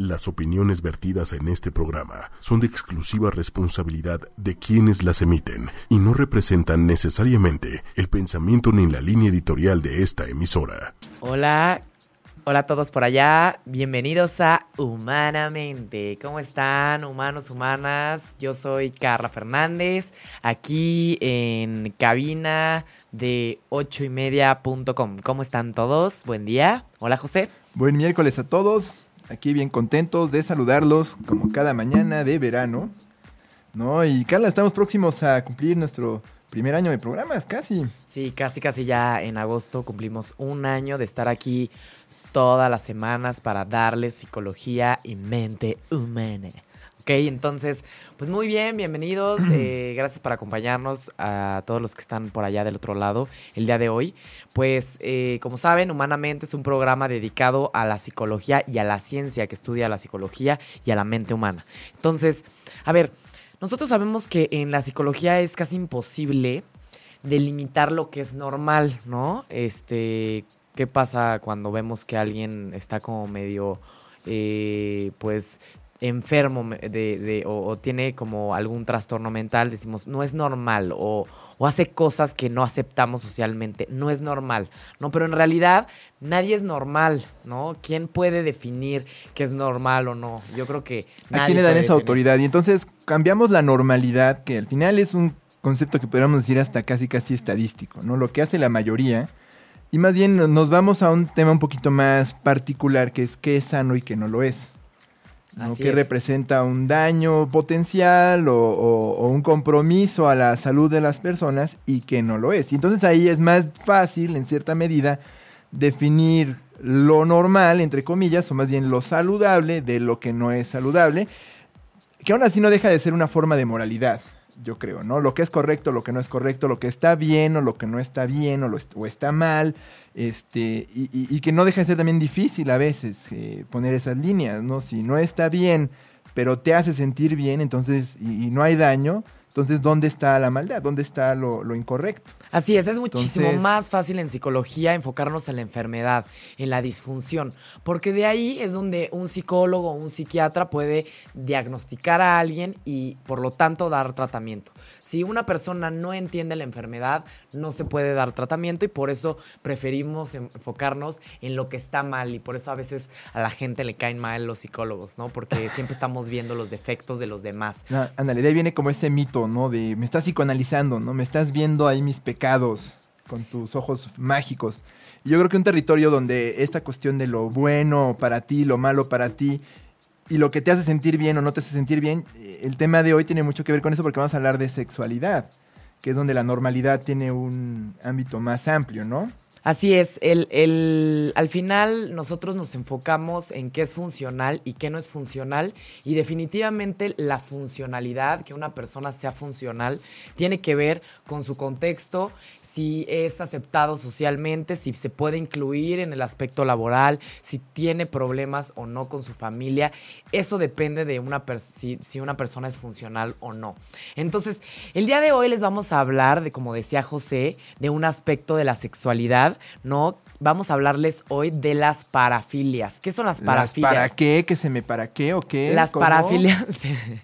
Las opiniones vertidas en este programa son de exclusiva responsabilidad de quienes las emiten y no representan necesariamente el pensamiento ni la línea editorial de esta emisora. Hola, hola a todos por allá, bienvenidos a Humanamente. ¿Cómo están, humanos, humanas? Yo soy Carla Fernández, aquí en cabina de 8ymedia.com. ¿Cómo están todos? Buen día. Hola, José. Buen miércoles a todos aquí bien contentos de saludarlos como cada mañana de verano. ¿No? Y Carla, estamos próximos a cumplir nuestro primer año de programas, casi. Sí, casi, casi ya en agosto cumplimos un año de estar aquí todas las semanas para darles psicología y mente humana. Ok, entonces, pues muy bien, bienvenidos. Eh, gracias por acompañarnos a todos los que están por allá del otro lado el día de hoy. Pues, eh, como saben, Humanamente es un programa dedicado a la psicología y a la ciencia que estudia la psicología y a la mente humana. Entonces, a ver, nosotros sabemos que en la psicología es casi imposible delimitar lo que es normal, ¿no? Este, ¿qué pasa cuando vemos que alguien está como medio, eh, pues, enfermo de, de o, tiene como algún trastorno mental, decimos, no es normal, o, o, hace cosas que no aceptamos socialmente, no es normal, ¿no? Pero en realidad nadie es normal, ¿no? ¿Quién puede definir qué es normal o no? Yo creo que... ¿A quién le dan esa autoridad? Y entonces cambiamos la normalidad, que al final es un concepto que podríamos decir hasta casi casi estadístico, ¿no? Lo que hace la mayoría. Y más bien nos vamos a un tema un poquito más particular, que es qué es sano y qué no lo es que representa un daño potencial o, un compromiso a la salud de las personas y que no lo es. Y entonces ahí es más fácil, en cierta medida, definir lo normal, entre comillas, o más bien lo saludable de lo que no es saludable, que aún así no deja de ser una forma de moralidad yo creo, ¿no? Lo que es correcto, lo que no es correcto, lo que está bien o lo que no está bien o, lo o está mal, este, y, que no deja de ser también difícil a veces eh, poner esas líneas, ¿no? Si no está bien, pero te hace sentir bien, entonces, y no hay daño, entonces, ¿dónde está la maldad? ¿Dónde está lo, incorrecto? Así es, es muchísimo más fácil en psicología enfocarnos en la enfermedad, en la disfunción, porque de ahí es donde un psicólogo o un psiquiatra puede diagnosticar a alguien y por lo tanto dar tratamiento. Si una persona no entiende la enfermedad, no se puede dar tratamiento y por eso preferimos enfocarnos en lo que está mal y por eso a veces a la gente le caen mal los psicólogos, ¿no? Porque siempre estamos viendo los defectos de los demás. ándale, de ahí viene como ese mito ¿no? De me estás psicoanalizando, ¿no? Me estás viendo ahí mis pecados con tus ojos mágicos. Y yo creo que un territorio donde esta cuestión de lo bueno para ti, lo malo para ti, y lo que te hace sentir bien o no te hace sentir bien, eh, el tema de hoy tiene mucho que ver con eso porque vamos a hablar de sexualidad, que es donde la normalidad tiene un ámbito más amplio, ¿no? Así es, el, al final nosotros nos enfocamos en qué es funcional y qué no es funcional y definitivamente la funcionalidad, que una persona sea funcional, tiene que ver con su contexto, si es aceptado socialmente, si se puede incluir en el aspecto laboral, si tiene problemas o no con su familia, eso depende de una si, si una persona es funcional o no. Entonces, el día de hoy les vamos a hablar de, como decía José, de un aspecto de la sexualidad ¿no? Vamos a hablarles hoy de las parafilias. ¿Qué son las parafilias? ¿Para qué? ¿Que se me para qué o qué? Las parafilias.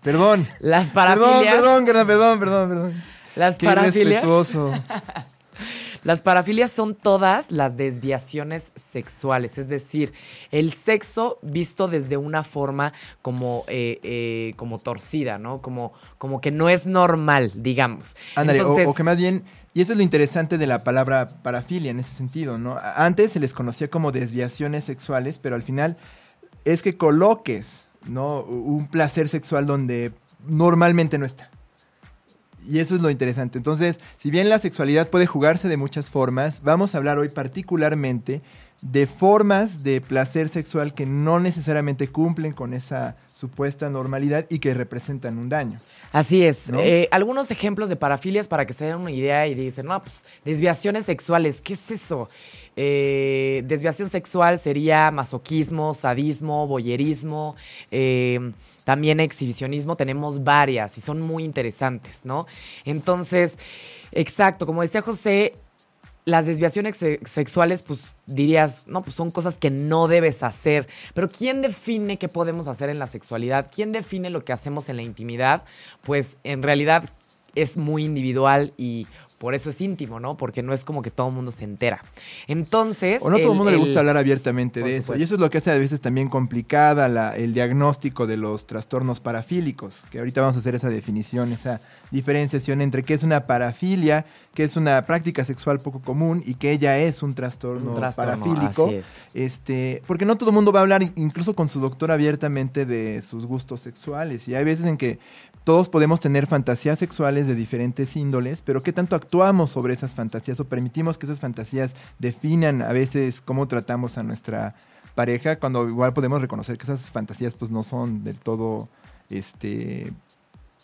Perdón. Las parafilias. Perdón, perdón, perdón, perdón, perdón. Las parafilias. Las parafilias son todas las desviaciones sexuales, es decir, el sexo visto desde una forma como, eh, eh, como torcida, ¿no? Como, como que no es normal, digamos. Ándale, o, que más bien y eso es lo interesante de la palabra parafilia en ese sentido, ¿no? Antes se les conocía como desviaciones sexuales, pero al final es que coloques, ¿no? Un placer sexual donde normalmente no está. Y eso es lo interesante. Entonces, si bien la sexualidad puede jugarse de muchas formas, vamos a hablar hoy particularmente de formas de placer sexual que no necesariamente cumplen con esa supuesta normalidad y que representan un daño. Así es. Eh, algunos ejemplos de parafilias para que se den una idea y dicen, no, pues desviaciones sexuales, ¿qué es eso? Eh, desviación sexual sería masoquismo, sadismo, boyerismo, eh, también exhibicionismo. Tenemos varias y son muy interesantes, ¿no? Entonces, exacto, como decía José, las desviaciones se- sexuales, pues dirías, no, pues son cosas que no debes hacer. Pero ¿quién define qué podemos hacer en la sexualidad? ¿Quién define lo que hacemos en la intimidad? Pues en realidad es muy individual y por eso es íntimo, ¿no? Porque no es como que todo el mundo se entera. Entonces. O no todo el mundo le gusta hablar abiertamente de eso. Y eso es lo que hace a veces también complicada la- el diagnóstico de los trastornos parafílicos. Que ahorita vamos a hacer esa definición, esa diferenciación entre qué es una parafilia, qué es una práctica sexual poco común y que ella es un trastorno, Un trastorno, parafílico. así es. Este, porque no todo el mundo va a hablar incluso con su doctor abiertamente de sus gustos sexuales. Y hay veces en que todos podemos tener fantasías sexuales de diferentes índoles, pero ¿qué tanto actuamos sobre esas fantasías o permitimos que esas fantasías definan a veces cómo tratamos a nuestra pareja cuando igual podemos reconocer que esas fantasías pues no son del todo este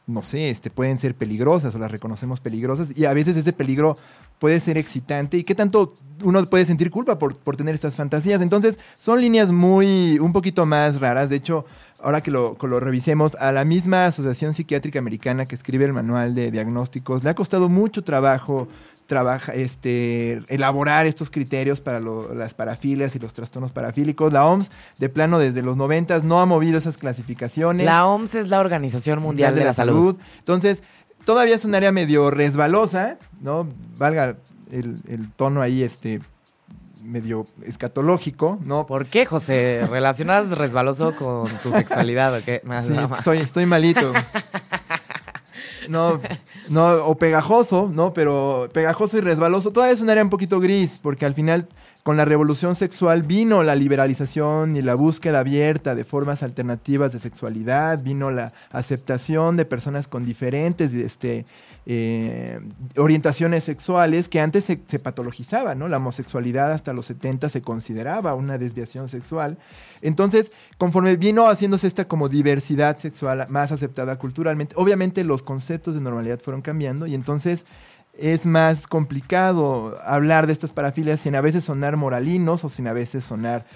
no sé, este, pueden ser peligrosas o las reconocemos peligrosas y a veces ese peligro puede ser excitante y qué tanto uno puede sentir culpa por, por tener estas fantasías. Entonces son líneas muy, un poquito más raras. De hecho, ahora que lo, que lo revisemos, a la misma Asociación Psiquiátrica Americana que escribe el manual de diagnósticos, le ha costado mucho trabajo trabaja, este, elaborar estos criterios para lo- las parafilias y los trastornos parafílicos. La OMS, de plano, desde los 90 no ha movido esas clasificaciones. La OMS es la Organización Mundial de, la, Salud. Entonces, todavía es un área medio resbalosa, ¿no? Valga el, el tono ahí, este, medio escatológico, ¿no? ¿Por qué, José? ¿Relacionas resbaloso con tu sexualidad o qué? Sí, es que estoy, estoy malito. No, no, o pegajoso, ¿no? Pero pegajoso y resbaloso todavía es un área un poquito gris, porque al final con la revolución sexual vino la liberalización y la búsqueda abierta de formas alternativas de sexualidad, vino la aceptación de personas con diferentes este, eh, orientaciones sexuales que antes se, se patologizaba, ¿no? La homosexualidad hasta los 70 se consideraba una desviación sexual. Entonces, conforme vino haciéndose esta como diversidad sexual más aceptada culturalmente, obviamente los conceptos de normalidad fueron cambiando y entonces es más complicado hablar de estas parafilias sin a veces sonar moralinos o sin a veces sonar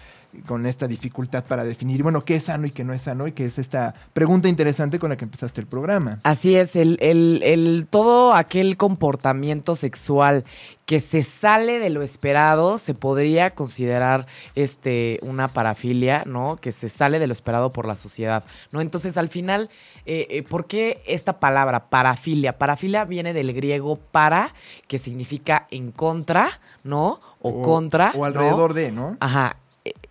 con esta dificultad para definir, bueno, qué es sano y qué no es sano, y que es esta pregunta interesante con la que empezaste el programa. Así es, el, el, el- todo aquel comportamiento sexual que se sale de lo esperado se podría considerar este una parafilia, ¿no? Que se sale de lo esperado por la sociedad, ¿no? Entonces, al final, eh, eh, ¿por qué esta palabra parafilia? Parafilia viene del griego para, que significa en contra, ¿no? O, contra. O ¿no? alrededor de, ¿no? Ajá.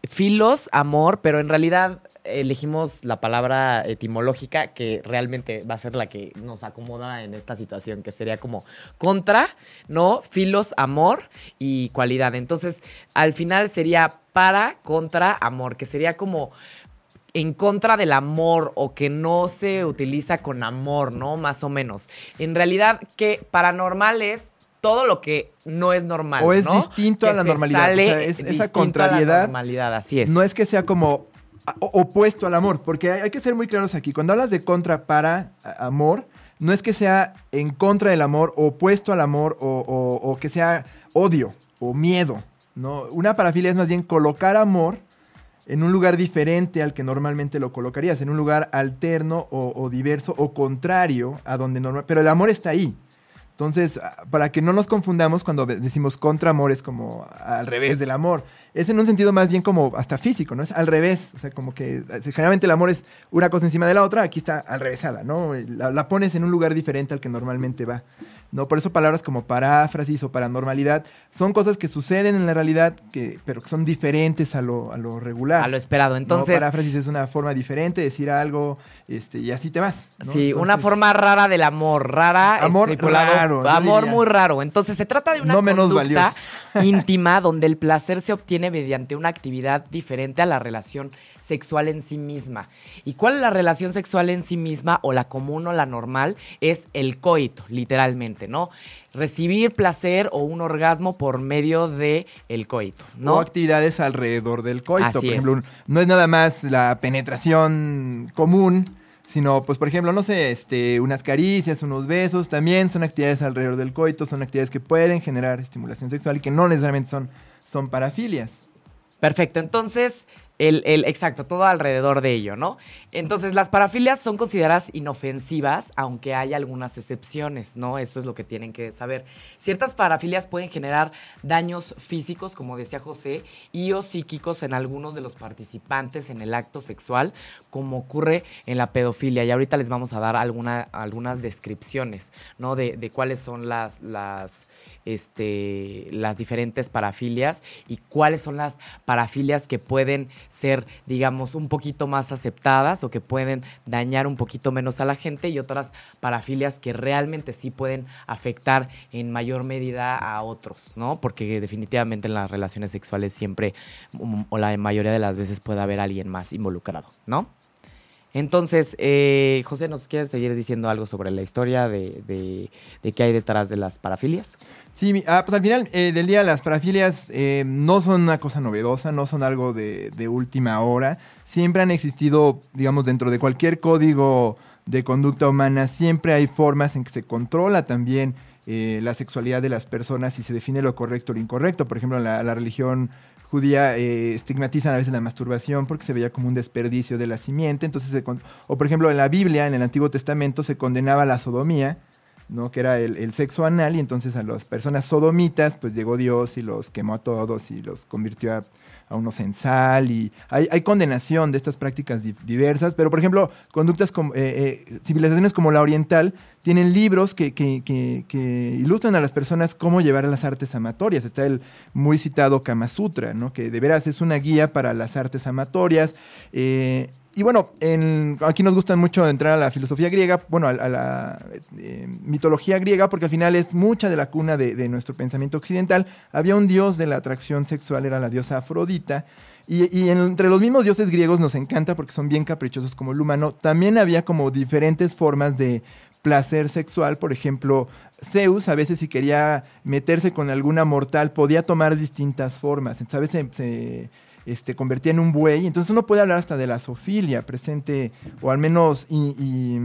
Filos, amor, pero en realidad elegimos la palabra etimológica que realmente va a ser la que nos acomoda en esta situación, que sería como contra, ¿no? Filos, amor y cualidad. Entonces, al final sería para, contra, amor, que sería como en contra del amor o que no se utiliza con amor, ¿no? Más o menos. En realidad, que paranormal es todo lo que no es normal. O es ¿no? distinto a la normalidad, o sale sea, es esa a la contrariedad. normalidad, así es. No es que sea como opuesto al amor, porque hay, hay que ser muy claros aquí. Cuando hablas de contra para amor, no es que sea en contra del amor, opuesto al amor, o, o- o que sea odio o miedo. ¿no? Una parafilia es más bien colocar amor en un lugar diferente al que normalmente lo colocarías, en un lugar alterno o, o diverso o contrario a donde normal. Pero el amor está ahí. Entonces, ah, para que no nos confundamos cuando de- decimos contra amor es como al revés del amor. Es en un sentido más bien como hasta físico, ¿no? Es al revés. O sea, como que eh, generalmente el amor es una cosa encima de la otra, aquí está al revésada, ¿no? La pones en un lugar diferente al que normalmente va. ¿No? Por eso palabras como paráfrasis o paranormalidad son cosas que suceden en la realidad, que, pero que son diferentes a lo, a lo regular. a lo esperado. ¿no? Entonces, paráfrasis es una forma diferente de decir algo este, y así te vas. ¿no? sí, una forma rara del amor, rara, Amor raro, amor muy raro. Entonces, se trata de una No menos conducta íntima donde el placer se obtiene mediante una actividad diferente a la relación sexual en sí misma. ¿Y cuál es la relación sexual en sí misma o la común o la normal? Es el coito, literalmente, ¿no? Recibir placer o un orgasmo por medio de el coito, O ¿no? actividades alrededor del coito. Así por es. ejemplo, no es nada más la penetración común, sino, pues, por ejemplo, no sé, este, unas caricias, unos besos, también son actividades alrededor del coito, son actividades que pueden generar estimulación sexual y que no necesariamente son, son parafilias. Perfecto, entonces El, el, exacto, todo alrededor de ello, ¿no? Entonces, las parafilias son consideradas inofensivas, aunque hay algunas excepciones, ¿no? Eso es lo que tienen que saber. Ciertas parafilias pueden generar daños físicos, como decía José, y o psíquicos en algunos de los participantes en el acto sexual, como ocurre en la pedofilia. Y ahorita les vamos a dar alguna, algunas descripciones, ¿no? De, de cuáles son las, las este, las diferentes parafilias y cuáles son las parafilias que pueden ser, digamos, un poquito más aceptadas o que pueden dañar un poquito menos a la gente y otras parafilias que realmente sí pueden afectar en mayor medida a otros, ¿no? Porque definitivamente en las relaciones sexuales siempre o la mayoría de las veces puede haber alguien más involucrado, ¿no? Entonces, eh, José, ¿nos quieres seguir diciendo algo sobre la historia de, de, de qué hay detrás de las parafilias? Sí, ah, pues al final eh, del día las parafilias eh, no son una cosa novedosa, no son algo de, de, última hora. Siempre han existido, digamos, dentro de cualquier código de conducta humana, siempre hay formas en que se controla también eh, la sexualidad de las personas y se define lo correcto o lo incorrecto. Por ejemplo, la, la religión judía eh, estigmatizan a veces la masturbación porque se veía como un desperdicio de la simiente. Entonces, se, o por ejemplo, en la Biblia, en el Antiguo Testamento, se condenaba la sodomía ¿no? que era el, el, sexo anal, y entonces a las personas sodomitas, pues llegó Dios y los quemó a todos y los convirtió a, unos en sal, y hay, condenación de estas prácticas di diversas, pero por ejemplo, conductas como, eh, eh, civilizaciones como la oriental tienen libros que, que, ilustran a las personas cómo llevar las artes amatorias. Está el muy citado Kama Sutra, ¿no? que de veras es una guía para las artes amatorias. Eh, y bueno, en, aquí nos gusta mucho entrar a la filosofía griega, bueno, a, la eh, mitología griega, porque al final es mucha de la cuna de, nuestro pensamiento occidental. Había un dios de la atracción sexual, era la diosa Afrodita. Y, y en, entre los mismos dioses griegos nos encanta porque son bien caprichosos como el humano. También había como diferentes formas de placer sexual. Por ejemplo, Zeus a veces si quería meterse con alguna mortal podía tomar distintas formas. Entonces a veces se este, convertía en un buey. Entonces uno puede hablar hasta de la zoofilia presente, o al menos i,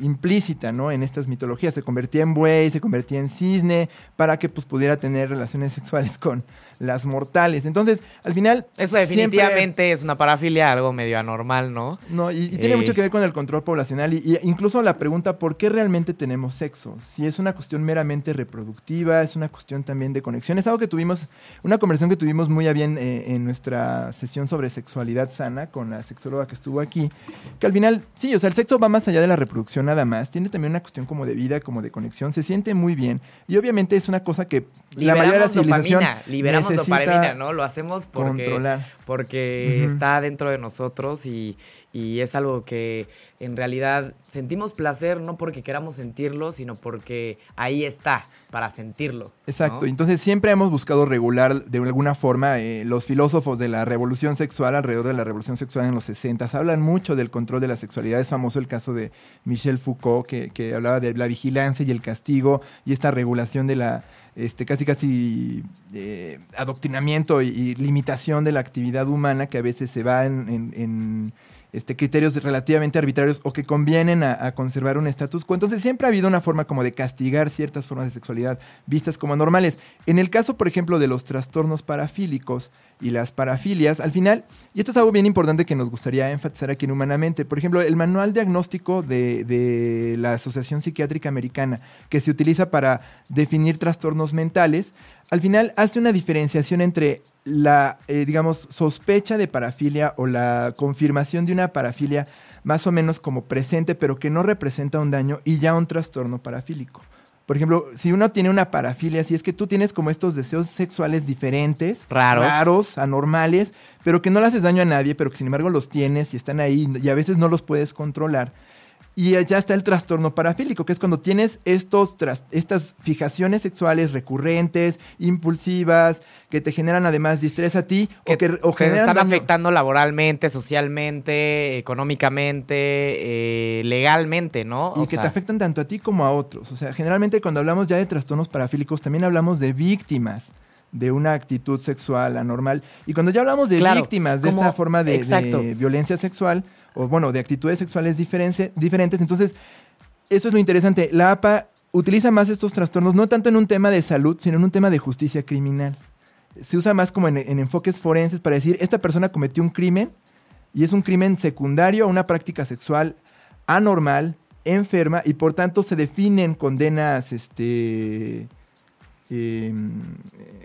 implícita, ¿no? En estas mitologías. Se convertía en buey, se convertía en cisne, para que pues, pudiera tener relaciones sexuales con las mortales. Entonces, al final... Eso definitivamente siempre... es una parafilia, algo medio anormal, ¿no? No, y, y tiene eh... mucho que ver con el control poblacional. Y, y, incluso la pregunta, ¿por qué realmente tenemos sexo? Si es una cuestión meramente reproductiva, es una cuestión también de conexión. Es algo que tuvimos, una conversación que tuvimos muy a bien eh, en nuestra sesión sobre sexualidad sana con la sexóloga que estuvo aquí, que al final, sí, o sea, el sexo va más allá de la reproducción nada más, tiene también una cuestión como de vida, como de conexión, se siente muy bien y obviamente es una cosa que liberamos la mayoría de la civilización dopamina, liberamos dopamina, ¿no? Lo hacemos porque, controlar. porque uh -huh. está dentro de nosotros y, y es algo que en realidad sentimos placer no porque queramos sentirlo, sino porque ahí está para sentirlo. Exacto, entonces siempre hemos buscado regular de alguna forma, eh, los filósofos de la revolución sexual, alrededor de la revolución sexual en los 60, hablan mucho del control de la sexualidad. Es famoso el caso de Michel Foucault, que, que hablaba de la vigilancia y el castigo y esta regulación de la, este, casi casi eh, adoctrinamiento y, y, limitación de la actividad humana que a veces se va en, en, en este, criterios relativamente arbitrarios o que convienen a, conservar un status quo. Entonces siempre ha habido una forma como de castigar ciertas formas de sexualidad vistas como normales. En el caso, por ejemplo, de los trastornos parafílicos y las parafilias, al final, y esto es algo bien importante que nos gustaría enfatizar aquí en Humanamente, por ejemplo, el manual diagnóstico de, de la Asociación Psiquiátrica Americana, que se utiliza para definir trastornos mentales, al final hace una diferenciación entre la, eh, digamos, sospecha de parafilia o la confirmación de una parafilia más o menos como presente, pero que no representa un daño y ya un trastorno parafílico. Por ejemplo, si uno tiene una parafilia, si es que tú tienes como estos deseos sexuales diferentes, raros, raros anormales, pero que no le haces daño a nadie, pero que sin embargo los tienes y están ahí y a veces no los puedes controlar y ya está el trastorno parafílico, que es cuando tienes estos estas fijaciones sexuales recurrentes, impulsivas, que te generan además distrés a ti que, o que o te están daño. afectando laboralmente, socialmente, económicamente, eh, legalmente, ¿no? Y o que sea... te afectan tanto a ti como a otros. O sea, generalmente cuando hablamos ya de trastornos parafílicos, también hablamos de víctimas de una actitud sexual anormal. Y cuando ya hablamos de claro, víctimas de como, esta forma de, de, violencia sexual, o bueno, de actitudes sexuales diferentes, diferentes, entonces, eso es lo interesante. La APA utiliza más estos trastornos, no tanto en un tema de salud, sino en un tema de justicia criminal. se usa más como en, en enfoques forenses para decir, esta persona cometió un crimen y es un crimen secundario a una práctica sexual anormal, enferma, y por tanto se definen condenas, este, eh,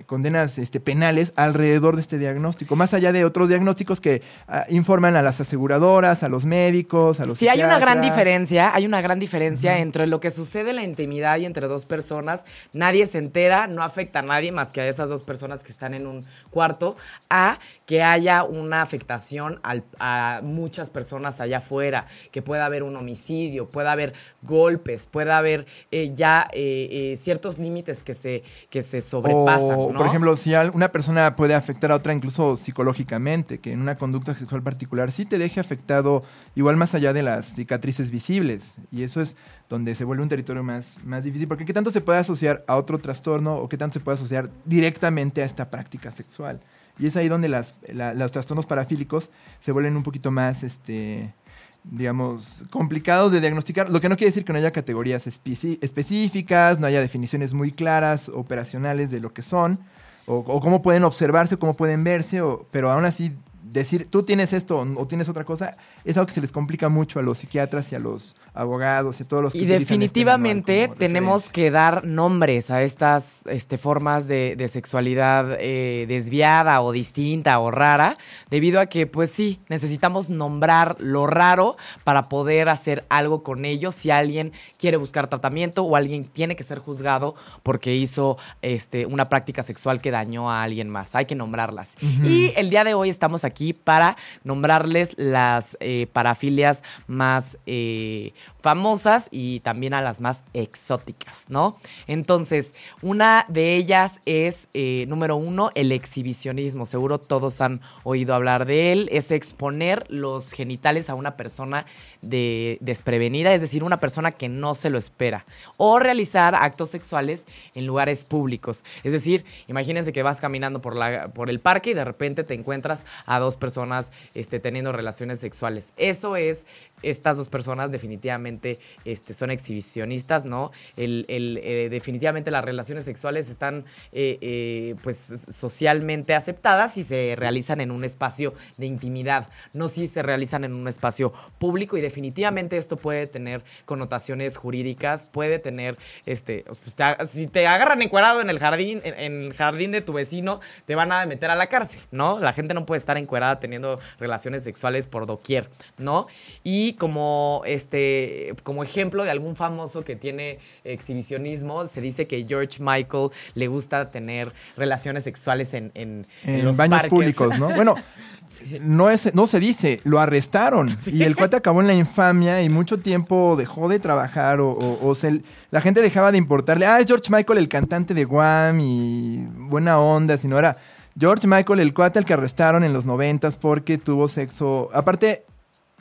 condenas este, penales alrededor de este diagnóstico, más allá de otros diagnósticos que ah, informan a las aseguradoras, a los médicos, a los Sí, hay una gran diferencia, hay una gran diferencia entre lo que sucede en la intimidad y entre dos personas. Nadie se entera, no afecta a nadie más que a esas dos personas que están en un cuarto, a que haya una afectación al- a muchas personas allá afuera, que pueda haber un homicidio, pueda haber golpes, pueda haber eh, ya eh, ciertos límites que se, que se sobrepasan. O, ¿no? por ejemplo, si una persona puede afectar a otra incluso psicológicamente, que en una conducta sexual particular sí te deje afectado igual más allá de las cicatrices visibles. Y eso es donde se vuelve un territorio más, más difícil, porque qué tanto se puede asociar a otro trastorno o qué tanto se puede asociar directamente a esta práctica sexual. Y es ahí donde las, la- los trastornos parafílicos se vuelven un poquito más, este, digamos, complicados de diagnosticar, lo que no quiere decir que no haya categorías específicas, no haya definiciones muy claras, operacionales de lo que son, o, o cómo pueden observarse, cómo pueden verse, pero aún así decir, tú tienes esto o tienes otra cosa, es algo que se les complica mucho a los psiquiatras y a los abogados y a todos los que Y este definitivamente tenemos que dar nombres a estas este, formas de, de sexualidad eh, desviada o distinta o rara, debido a que, pues sí, necesitamos nombrar lo raro para poder hacer algo con ello si alguien quiere buscar tratamiento o alguien tiene que ser juzgado porque hizo este, una práctica sexual que dañó a alguien más. Hay que nombrarlas. Y el día de hoy estamos aquí para nombrarles las eh, parafilias más eh, famosas y también a las más exóticas, ¿no? Entonces, una de ellas es, eh, número uno, el exhibicionismo. Seguro todos han oído hablar de él. Es exponer los genitales a una persona de, desprevenida, es decir, una persona que no se lo espera. O realizar actos sexuales en lugares públicos. Es decir, imagínense que vas caminando por, la, por el parque y de repente te encuentras a dos personas este, teniendo relaciones sexuales. Eso es, estas dos personas definitivamente este, son exhibicionistas, ¿no? El, el, eh, definitivamente las relaciones sexuales están eh, eh, pues socialmente aceptadas si se realizan en un espacio de intimidad, no si se realizan en un espacio público y definitivamente esto puede tener connotaciones jurídicas, puede tener, este, pues, si te agarran encuerado en el jardín, en, en el jardín de tu vecino, te van a meter a la cárcel, ¿no? La gente no puede estar encuerada teniendo relaciones sexuales por doquier, ¿no? Y como este, como ejemplo de algún famoso que tiene exhibicionismo, se dice que George Michael le gusta tener relaciones sexuales en, en, en en los baños parques. públicos, ¿no? Bueno, no, es, no se dice, lo arrestaron. Y el cuate acabó en la infamia y mucho tiempo dejó de trabajar o, o- o se- la gente dejaba de importarle. Ah, es George Michael, el cantante de Guam y buena onda, sino era George Michael, el cuate al que arrestaron en los noventas porque tuvo sexo. Aparte,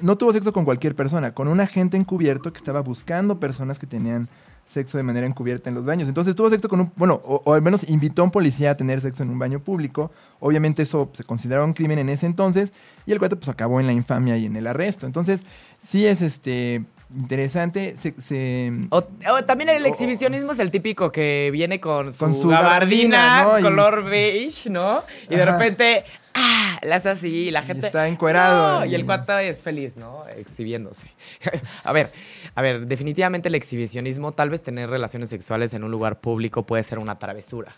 no tuvo sexo con cualquier persona, con un agente encubierto que estaba buscando personas que tenían sexo de manera encubierta en los baños. Entonces tuvo sexo con un, bueno, o, o al menos invitó a un policía a tener sexo en un baño público. Obviamente eso se consideraba un crimen en ese entonces y el cuate pues acabó en la infamia y en el arresto. Entonces sí es este interesante. Se, se- O, o también el O- exhibicionismo es el típico que viene con su, Con su gabardina, gabardina, ¿no? Y- color beige, ¿no? Y de repente, ¡ah! La hace así y la gente. está encuerado "No", y- y el cuate es feliz, ¿no? Exhibiéndose. a ver, a ver, definitivamente el exhibicionismo, tal vez tener relaciones sexuales en un lugar público puede ser una travesura.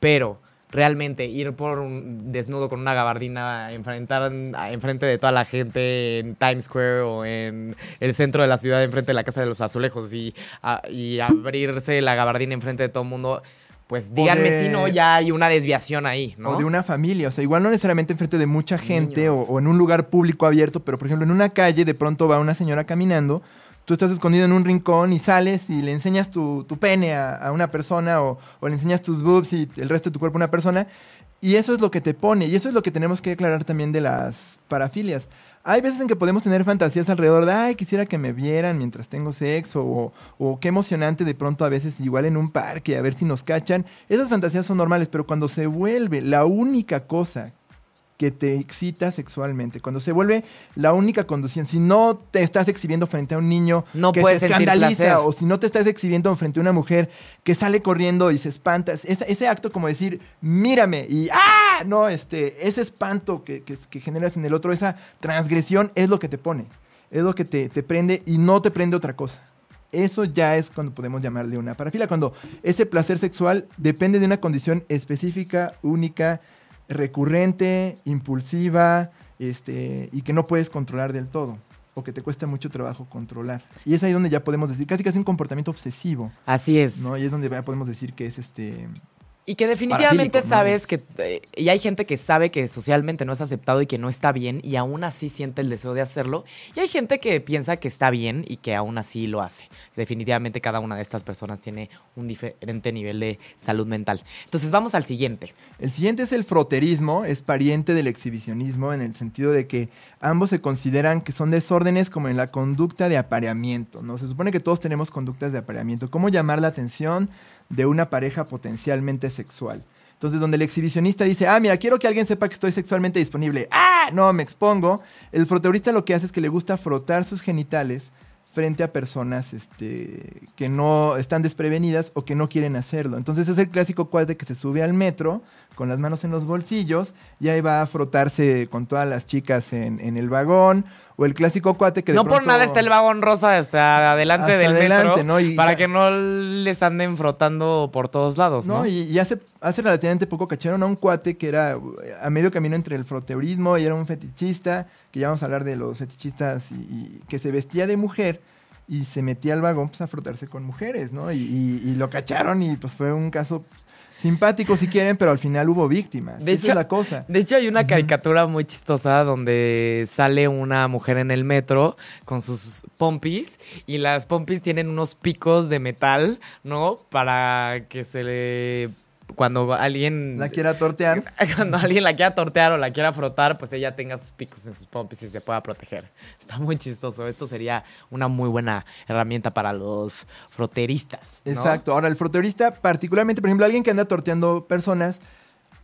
Pero realmente ir por un desnudo con una gabardina a enfrentar a enfrente de toda la gente en Times Square o en el centro de la ciudad enfrente de la casa de los azulejos y, a- y abrirse la gabardina enfrente de todo el mundo pues díganme de- si no ya hay una desviación ahí no O de una familia, o sea, igual no necesariamente enfrente de mucha gente o en un lugar público abierto, pero por ejemplo en una calle de pronto va una señora caminando, tú estás escondido en un rincón y sales y le enseñas tu, tu pene a, una persona o, o le enseñas tus boobs y el resto de tu cuerpo a una persona, y eso es lo que te pone, y eso es lo que tenemos que aclarar también de las parafilias. Hay veces en que podemos tener fantasías alrededor de, ay, quisiera que me vieran mientras tengo sexo, o, o qué emocionante de pronto a veces igual en un parque, a ver si nos cachan. Esas fantasías son normales, pero cuando se vuelve la única cosa que te excita sexualmente, cuando se vuelve la única conducción, si no te estás exhibiendo frente a un niño No que se escandaliza o si no te estás exhibiendo frente a una mujer que sale corriendo y se espanta, ese, ese acto como decir, mírame y ¡ah! No, este, ese espanto que, que- que generas en el otro, esa transgresión es lo que te pone, es lo que te, te prende y no te prende otra cosa. Eso ya es cuando podemos llamarle una parafilia, cuando ese placer sexual depende de una condición específica, única, recurrente, impulsiva, este, y que no puedes controlar del todo, o que te cuesta mucho trabajo controlar. Y es ahí donde ya podemos decir, casi casi un comportamiento obsesivo, Así es. ¿no? Y es donde ya podemos decir que es este... Y que definitivamente sabes Es- que... eh, y hay gente que sabe que socialmente no es aceptado y que no está bien y aún así siente el deseo de hacerlo. Y hay gente que piensa que está bien y que aún así lo hace. Definitivamente cada una de estas personas tiene un diferente nivel de salud mental. Entonces vamos al siguiente. El siguiente es el froterismo, es pariente del exhibicionismo en el sentido de que ambos se consideran que son desórdenes como en la conducta de apareamiento, ¿no? Se supone que todos tenemos conductas de apareamiento. ¿Cómo llamar la atención de una pareja potencialmente sexual? Entonces, donde el exhibicionista dice, ah, mira, quiero que alguien sepa que estoy sexualmente disponible. Ah, no, me expongo. El froteurista lo que hace es que le gusta frotar sus genitales frente a personas este, que no están desprevenidas o que no quieren hacerlo. Entonces es el clásico cuate que se sube al metro con las manos en los bolsillos y ahí va a frotarse con todas las chicas en el vagón. O el clásico cuate que de no por nada está el vagón rosa hasta adelante Hasta del adelante, metro ¿no? Y para ya- que no les anden frotando por todos lados, ¿no? No, y, y hace, hace relativamente poco cacharon a un cuate que era a medio camino entre el froteurismo y era un fetichista, que ya vamos a hablar de los fetichistas, y, y que se vestía de mujer y se metía al vagón pues, a frotarse con mujeres, ¿no? Y, y- y lo cacharon y pues fue un caso simpático si quieren, pero al final hubo víctimas. De Esa hecho- es la cosa. De hecho, hay una caricatura muy chistosa donde sale una mujer en el metro con sus pompis y las pompis tienen unos picos de metal, ¿no? Para que se le... Cuando alguien... La quiera tortear. Cuando alguien la quiera tortear o la quiera frotar, pues ella tenga sus picos en sus pompis y se pueda proteger. Está muy chistoso. Esto sería una muy buena herramienta para los froteristas. ¿no? Exacto. Ahora, el froteurista, particularmente, por ejemplo, alguien que anda torteando personas,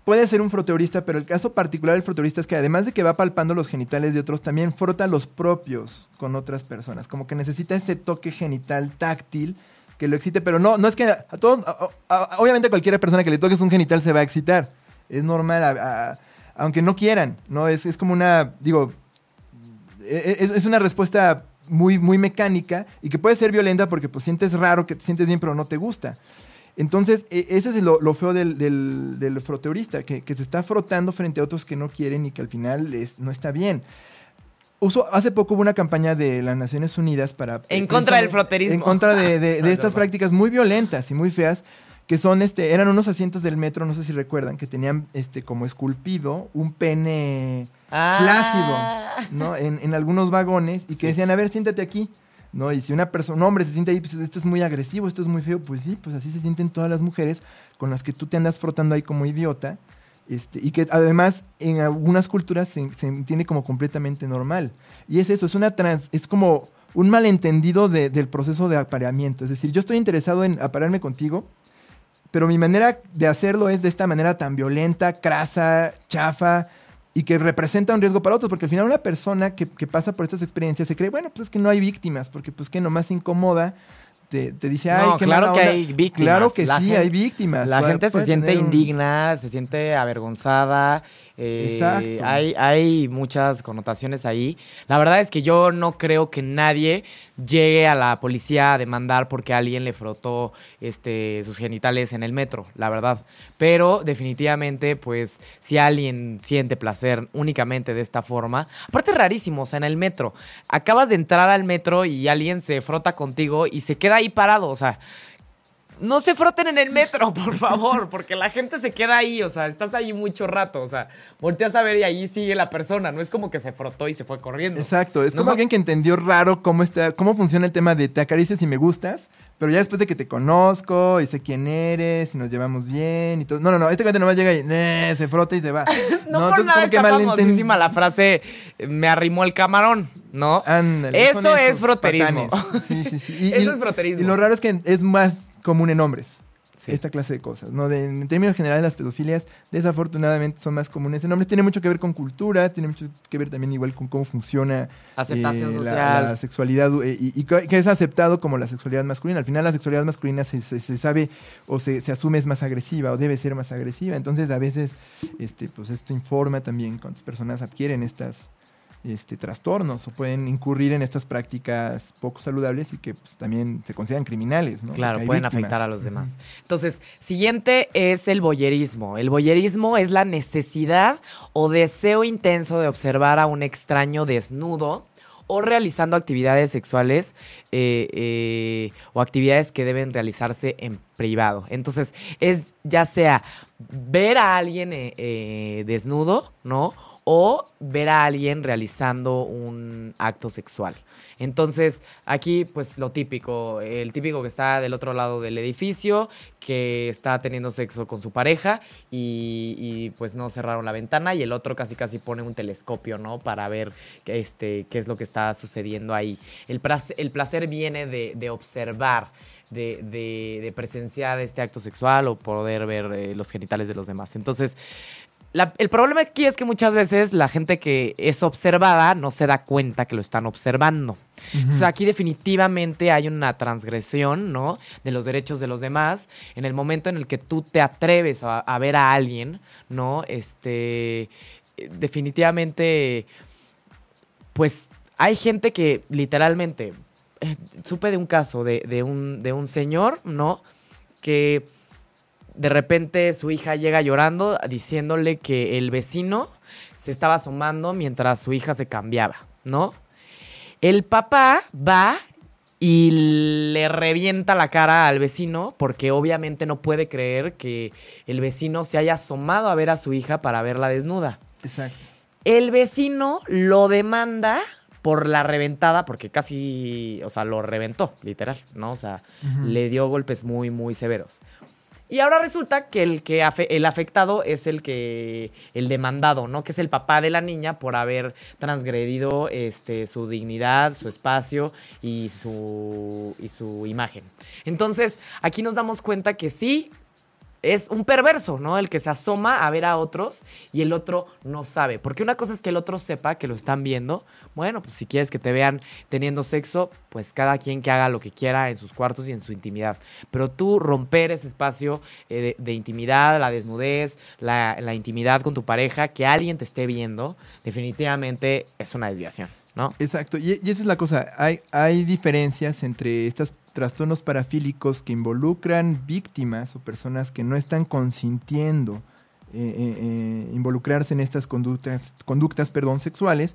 puede ser un froteurista, pero el caso particular del froteurista es que además de que va palpando los genitales de otros, también frota los propios con otras personas. Como que necesita ese toque genital táctil que lo excite, pero no, no es que a todos, a- a- obviamente cualquier persona que le toques un genital se va a excitar. Es normal, aunque no quieran, ¿no? Es, es como una, digo, e- es, es una respuesta muy, muy mecánica y que puede ser violenta porque pues sientes raro, que te sientes bien pero no te gusta. Entonces, e- ese es lo, lo feo del, del, del froteurista, que, que se está frotando frente a otros que no quieren y que al final es- no está bien. Uso, hace poco hubo una campaña de las Naciones Unidas para... En contra del froterismo. En contra de, de- de estas prácticas muy violentas y muy feas, que son, este, eran unos asientos del metro, no sé si recuerdan, que tenían este, como esculpido un pene Ah. flácido, ¿no? En, en algunos vagones y que decían, a ver, siéntate aquí, ¿no? Y si una persona, un hombre se siente ahí, pues esto es muy agresivo, esto es muy feo, pues sí, pues así se sienten todas las mujeres con las que tú te andas frotando ahí como idiota. Este, y que además en algunas culturas se, entiende como completamente normal. Y es eso, es una trans, es como un malentendido de- del proceso de apareamiento. Es decir, yo estoy interesado en aparearme contigo, pero mi manera de hacerlo es de esta manera tan violenta, crasa, chafa y que representa un riesgo para otros, porque al final una persona que, pasa por estas experiencias se cree, bueno, pues es que no hay víctimas, porque pues que nomás se incomoda, te, te dice, ay, No, qué claro que onda". hay víctimas. Claro que La sí, gen- hay víctimas. La gente se siente un- indigna, se siente avergonzada. Eh. Hay, hay muchas connotaciones ahí. La verdad es que yo no creo que nadie llegue a la policía a demandar porque alguien le frotó este, sus genitales en el metro, la verdad. Pero definitivamente, pues, si alguien siente placer únicamente de esta forma, aparte es rarísimo, o sea, en el metro, acabas de entrar al metro y alguien se frota contigo y se queda ahí parado, o sea, no se froten en el metro, por favor, porque la gente se queda ahí, o sea, estás ahí mucho rato, o sea, volteas a ver y ahí sigue la persona, no es como que se frotó y se fue corriendo. Exacto, es No como alguien que entendió raro cómo, está, cómo funciona el tema de te acaricias y me gustas, pero ya después de que te conozco y sé quién eres y nos llevamos bien y todo. No, no, no, este cuate nomás llega y "Nee", se frota y se va. No, por nada está malenten- famosísima la frase, me arrimó el camarón, ¿no? Ándale, Eso es froterismo. patanes. Sí, sí, sí. Y- Eso es froterismo. Y lo raro es que es más común en hombres. Sí. esta clase de cosas. ¿no? De- en términos generales, las pedofilias desafortunadamente son más comunes en hombres. Tiene mucho que ver con cultura, tiene mucho que ver también igual con cómo funciona Aceptación eh, la- social. La, sexualidad eh, y, y que que es aceptado como la sexualidad masculina. Al final la sexualidad masculina se, se- se sabe o se, se asume es más agresiva o debe ser más agresiva. Entonces a veces este, pues esto informa también cuántas personas adquieren estas este, trastornos o pueden incurrir en estas prácticas poco saludables y que pues, también se consideran criminales. ¿no? Claro, pueden víctimas. afectar a los demás. Entonces, siguiente es el boyerismo. El boyerismo es la necesidad o deseo intenso de observar a un extraño desnudo o realizando actividades sexuales eh, eh, o actividades que deben realizarse en privado. Entonces, es ya sea ver a alguien eh, desnudo, ¿no? O ver a alguien realizando un acto sexual. Entonces, aquí, pues lo típico, el típico que está del otro lado del edificio, que está teniendo sexo con su pareja y, pues no cerraron la ventana y el otro casi casi pone un telescopio, ¿no? Para ver este, qué es lo que está sucediendo ahí. El placer, el placer viene de, de observar. De, de- de presenciar este acto sexual o poder ver eh, los genitales de los demás. Entonces, la- el problema aquí es que muchas veces la gente que es observada no se da cuenta que lo están observando. Entonces aquí definitivamente hay una transgresión, ¿no? De los derechos de los demás. En el momento en el que tú te atreves a, a ver a alguien, ¿no? Este, definitivamente, pues hay gente que literalmente, eh, supe de un caso de, de un, de un señor, ¿no? Que de repente su hija llega llorando diciéndole que el vecino se estaba asomando mientras su hija se cambiaba, ¿no? El papá va y le revienta la cara al vecino porque obviamente no puede creer que el vecino se haya asomado a ver a su hija para verla desnuda. Exacto. El vecino lo demanda por la reventada, porque casi, o sea, lo reventó, literal, ¿no? O sea, le dio golpes muy, muy severos. Y ahora resulta que el que el afectado es el que el demandado, ¿no? Que es el papá de la niña por haber transgredido este su dignidad, su espacio y su y su imagen. Entonces, aquí nos damos cuenta que sí es un perverso, ¿no? El que se asoma a ver a otros y el otro no sabe. Porque una cosa es que el otro sepa que lo están viendo. Bueno, pues si quieres que te vean teniendo sexo, pues cada quien que haga lo que quiera en sus cuartos y en su intimidad. Pero tú romper ese espacio eh, de, intimidad, la desnudez, la, la intimidad con tu pareja, que alguien te esté viendo, definitivamente es una desviación, ¿no? Exacto, y, y esa es la cosa. Hay, hay diferencias entre estos trastornos parafílicos que involucran víctimas o personas que no están consintiendo eh, eh, eh, involucrarse en estas conductas, conductas perdón, sexuales.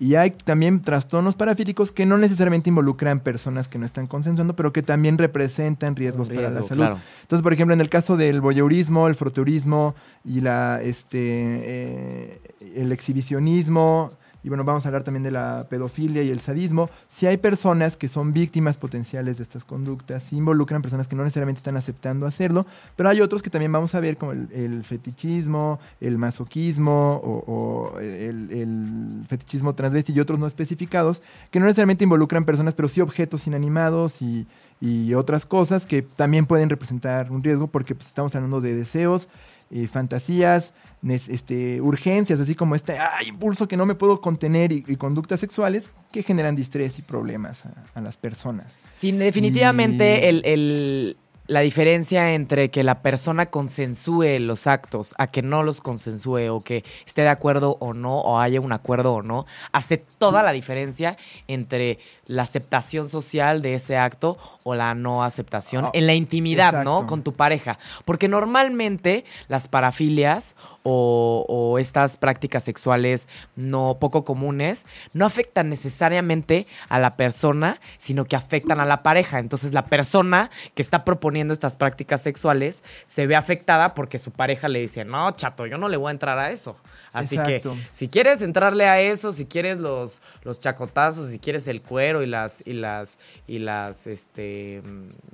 Y hay también trastornos parafílicos que no necesariamente involucran personas que no están consensuando, pero que también representan riesgos para la salud. claro. Entonces, por ejemplo, en el caso del voyeurismo, el froteurismo y la, este, eh, el exhibicionismo, y bueno, vamos a hablar también de la pedofilia y el sadismo, si hay personas que son víctimas potenciales de estas conductas, sí involucran personas que no necesariamente están aceptando hacerlo, pero hay otros que también vamos a ver como el, fetichismo, el masoquismo o, el, fetichismo transvesti y otros no especificados, que no necesariamente involucran personas, pero sí objetos inanimados y, y otras cosas que también pueden representar un riesgo porque pues, estamos hablando de deseos, eh, fantasías, este, urgencias, así como este ah, impulso que no me puedo contener y, y conductas sexuales que generan distrés y problemas a, a las personas. Sí, definitivamente Y- el, el- la diferencia entre que la persona consensúe los actos a que no los consensúe o que esté de acuerdo o no o haya un acuerdo o no, hace toda la diferencia entre la aceptación social de ese acto o la no aceptación Ah, en la intimidad, ¿no? Con tu pareja. Porque normalmente las parafilias o, o estas prácticas sexuales no poco comunes no afectan necesariamente a la persona, sino que afectan a la pareja. Entonces la persona que está proponiendo estas prácticas sexuales se ve afectada porque su pareja le dice, no, chato, yo no le voy a entrar a eso. Así Exacto. que si quieres entrarle a eso, si quieres los, los chacotazos, si quieres el cuero y las, y las, y las, este,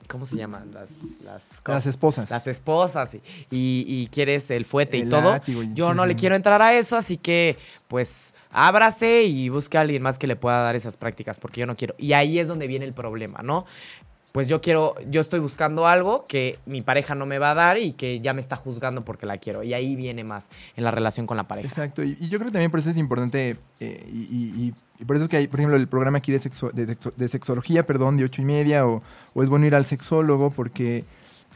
¿cómo se llaman? Las, las, Las esposas. las esposas y, y- y quieres el fuete y todo. Látigo Yo sí, no sí. le quiero entrar a eso, así que pues ábrase y busca a alguien más que le pueda dar esas prácticas, porque yo no quiero. Y ahí es donde viene el problema, ¿no? pues yo quiero, yo estoy buscando algo que mi pareja no me va a dar y que ya me está juzgando porque la quiero. Y ahí viene más en la relación con la pareja. Exacto, y, y yo creo que también por eso es importante, eh, y, y- y por eso es que hay, por ejemplo, el programa aquí de, sexo- de, sexo- de sexología, perdón, de ocho y media, o, o es bueno ir al sexólogo, porque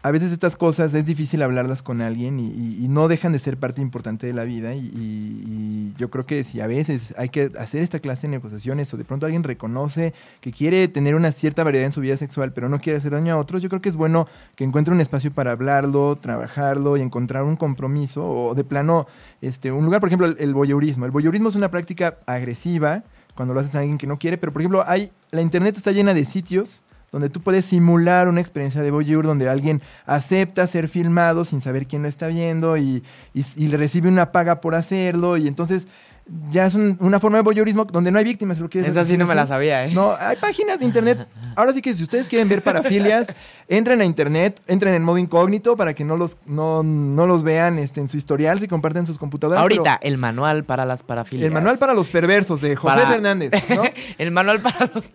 a veces estas cosas es difícil hablarlas con alguien y, no dejan de ser parte importante de la vida. Y, y- y yo creo que si a veces hay que hacer esta clase de negociaciones o de pronto alguien reconoce que quiere tener una cierta variedad en su vida sexual, pero no quiere hacer daño a otros, yo creo que es bueno que encuentre un espacio para hablarlo, trabajarlo y encontrar un compromiso o de plano este, un lugar, por ejemplo, el, el voyeurismo. El voyeurismo es una práctica agresiva cuando lo haces a alguien que no quiere, pero por ejemplo, hay, la internet está llena de sitios donde tú puedes simular una experiencia de voyeur donde alguien acepta ser filmado sin saber quién lo está viendo y, y- y le recibe una paga por hacerlo y entonces ya es un- una forma de voyeurismo donde no hay víctimas. ¿lo quieres Esa sí no me la sabía, ¿eh? No, hay páginas de internet. Ahora sí que si ustedes quieren ver parafilias, entren a internet, entren en modo incógnito para que no los, no, no los vean este, en su historial si comparten sus computadoras. Ahorita, pero el manual para las parafilias. El manual para los perversos de José Para- Fernández, ¿no? el manual para los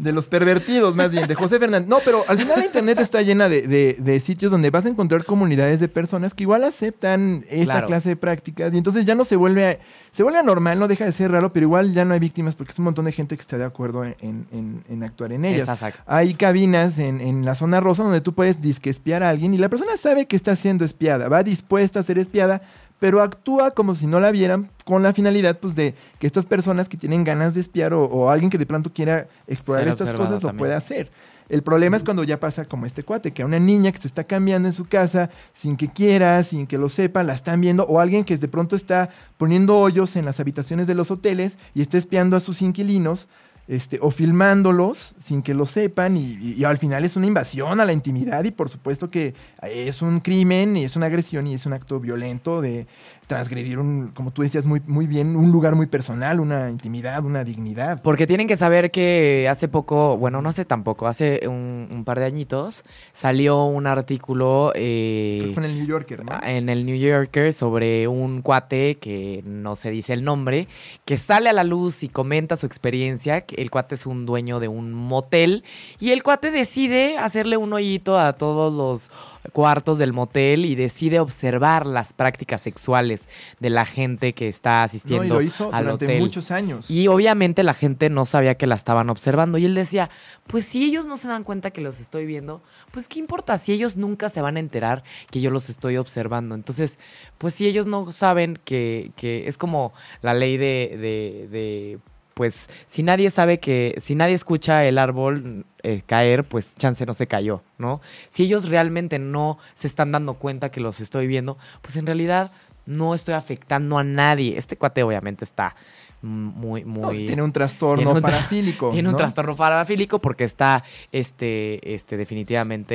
De los pervertidos, más bien, de José Fernández. No, pero al final la internet está llena de, de- de sitios donde vas a encontrar comunidades de personas que igual aceptan esta Claro. clase de prácticas y entonces ya no se vuelve, se vuelve normal, no deja de ser raro, pero igual ya no hay víctimas porque es un montón de gente que está de acuerdo en, en- en actuar en ellas. Exacto. Hay cabinas en, en la zona rosa donde tú puedes disque espiar a alguien y la persona sabe que está siendo espiada, va dispuesta a ser espiada, pero actúa como si no la vieran con la finalidad pues de que estas personas que tienen ganas de espiar o, o alguien que de pronto quiera explorar Ser estas cosas lo puede hacer. El problema es cuando ya pasa como este cuate, que a una niña que se está cambiando en su casa sin que quiera, sin que lo sepa, la están viendo, o alguien que de pronto está poniendo hoyos en las habitaciones de los hoteles y está espiando a sus inquilinos, este, o filmándolos sin que lo sepan, y, y- y al final es una invasión a la intimidad, y por supuesto que es un crimen, y es una agresión, y es un acto violento de transgredir un, como tú decías muy, muy bien, un lugar muy personal, una intimidad, una dignidad. Porque tienen que saber que hace poco, bueno, no hace tampoco, hace un, un par de añitos, salió un artículo eh, Creo que fue en el New Yorker, ¿no? en el New Yorker sobre un cuate que no se dice el nombre, que sale a la luz y comenta su experiencia. que El cuate es un dueño de un motel y el cuate decide hacerle un hoyito a todos los cuartos del motel y decide observar las prácticas sexuales de la gente que está No, asistiendo y lo hizo al durante hotel. muchos años. Y obviamente la gente no sabía que la estaban observando. Y él decía, pues si ellos no se dan cuenta que los estoy viendo, pues qué importa si ellos nunca se van a enterar que yo los estoy observando. Entonces, pues si ellos no saben que, que es como la ley de, de, de, pues si nadie sabe que, si nadie escucha el árbol eh, caer, pues chance no se cayó, ¿no? Si ellos realmente no se están dando cuenta que los estoy viendo, pues en realidad no estoy afectando a nadie. Este cuate obviamente está muy, No, muy... tiene un trastorno tiene un tra- parafílico. Tiene un ¿no? trastorno parafílico porque está este, este, definitivamente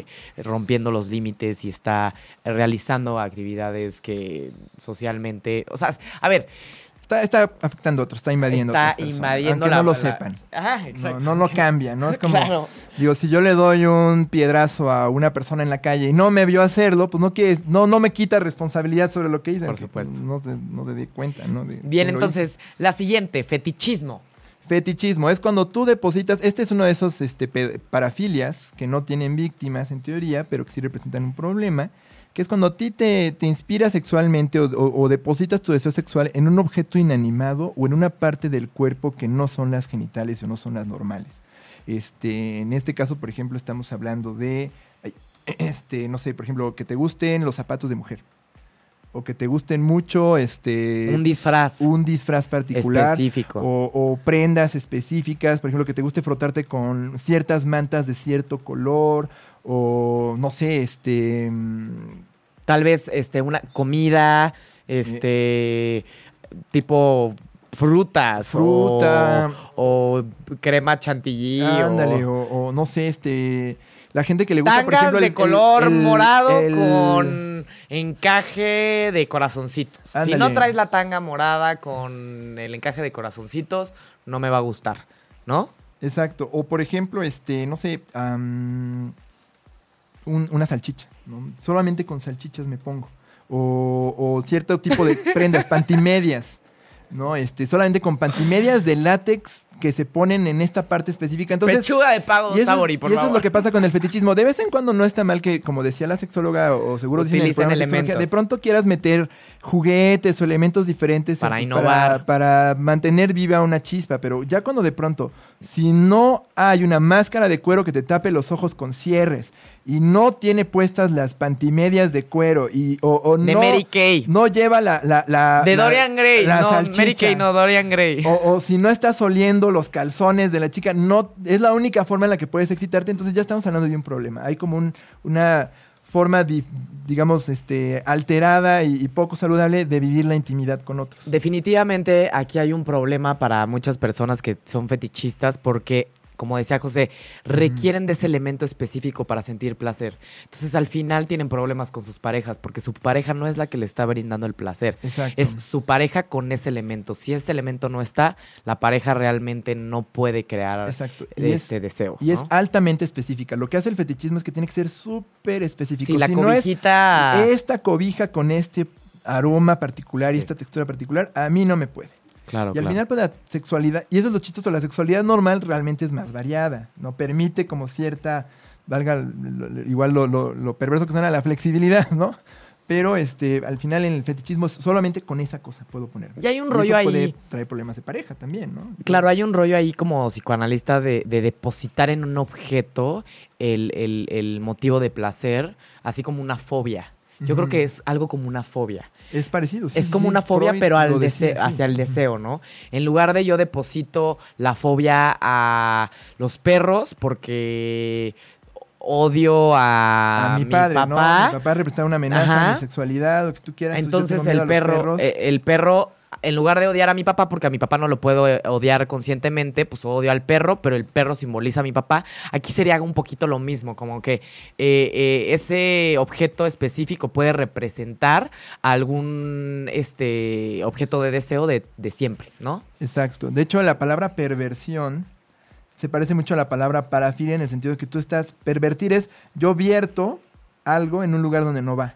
eh, rompiendo los límites y está realizando actividades que socialmente. O sea, a ver, Está, está afectando a otros, está invadiendo a está otras personas, invadiendo aunque la. no lo sepan. Ajá, No, exacto. no lo cambia, ¿no? Es como, Claro. digo, si yo le doy un piedrazo a una persona en la calle y no me vio hacerlo, pues no quiere, no, no me quita responsabilidad sobre lo que hice. Por supuesto. No se, no se dé cuenta, ¿no? De Bien, entonces, la siguiente, fetichismo. Fetichismo es cuando tú depositas, este es uno de esos este, parafilias que no tienen víctimas en teoría, pero que sí representan un problema, que es cuando a ti te, te inspiras sexualmente o, o- o depositas tu deseo sexual en un objeto inanimado o en una parte del cuerpo que no son las genitales o no son las normales. Este, en este caso, por ejemplo, estamos hablando de, este, no sé, por ejemplo, que te gusten los zapatos de mujer. O que te gusten mucho, este... un disfraz un disfraz particular. específico. O, o prendas específicas, por ejemplo, que te guste frotarte con ciertas mantas de cierto color, o no sé, este... mm, Tal vez este, una comida, este, tipo frutas. Fruta. O, o crema chantilly. Ándale, o, o, o no sé, este... La gente que le gusta, por ejemplo... de el- color el- morado con encaje de corazoncitos. Si no traes la tanga morada con el encaje de corazoncitos, no me va a gustar, ¿no? Exacto. O por ejemplo, este, no sé, un- una salchicha. ¿no? Solamente con salchichas me pongo. O, o cierto tipo de prendas, pantimedias. ¿no? Este, solamente con pantimedias de látex que se ponen en esta parte específica. Entonces, Pechuga de pago, y eso, Sabori, por y eso favor. es lo que pasa con el fetichismo. De vez en cuando no está mal que, como decía la sexóloga, o seguro dicen en el elementos. de pronto quieras meter juguetes o elementos diferentes Para en innovar. para mantener viva una chispa. Pero ya cuando de pronto, si no hay una máscara de cuero que te tape los ojos con cierres y no tiene puestas las pantimedias de cuero y o, o De no, Mary Kay. no lleva la, la, la- de la- Dorian Gray. la no, salchicha. Mary Kay, no, Dorian Gray. O, o si no estás oliendo los calzones de la chica, no es la única forma en la que puedes excitarte, entonces ya estamos hablando de un problema. Hay como un- una forma, di- digamos, este, alterada y, y poco saludable de vivir la intimidad con otros. Definitivamente aquí hay un problema para muchas personas que son fetichistas porque, como decía José, requieren de ese elemento específico para sentir placer. Entonces al final tienen problemas con sus parejas porque su pareja no es la que le está brindando el placer. Exacto. Es su pareja con ese elemento. Si ese elemento no está, la pareja realmente no puede crear Exacto. Y es- este deseo. Y es altamente específica. Lo que hace el fetichismo es que tiene que ser súper específico. Si la no es cobijita... esta cobija con este aroma particular y Sí. esta textura particular, a mí no me puede. Claro, Y al claro. final, pues la sexualidad, y eso es lo chistoso, la sexualidad normal realmente es más variada, ¿no? Permite como cierta, valga lo- lo- igual lo, lo- lo perverso que suena, la flexibilidad, ¿no? Pero este, al final en el fetichismo solamente con esa cosa puedo poner. Y hay un rollo ahí. puede traer problemas de pareja también, ¿no? Claro, hay un rollo ahí como psicoanalista de, de depositar en un objeto el, el- el motivo de placer, así como una fobia. Yo creo que es algo como una fobia. Es parecido, sí. es como sí. una fobia, Freud pero al deseo, hacia el deseo, ¿no? En lugar de yo deposito la fobia a los perros porque odio a, A mi padre, ¿no? papá. Mi papá representa una amenaza a mi sexualidad, lo que tú quieras. Entonces miedo a el perro, eh, el perro, en lugar de odiar a mi papá, porque a mi papá no lo puedo eh, odiar conscientemente, pues odio al perro, pero el perro simboliza a mi papá. Aquí sería un poquito lo mismo, como que eh, eh, ese objeto específico puede representar algún este objeto de deseo de, de siempre, ¿no? Exacto. De hecho, la palabra perversión se parece mucho a la palabra parafilia en el sentido de que tú estás. Pervertir es yo vierto algo en un lugar donde no va.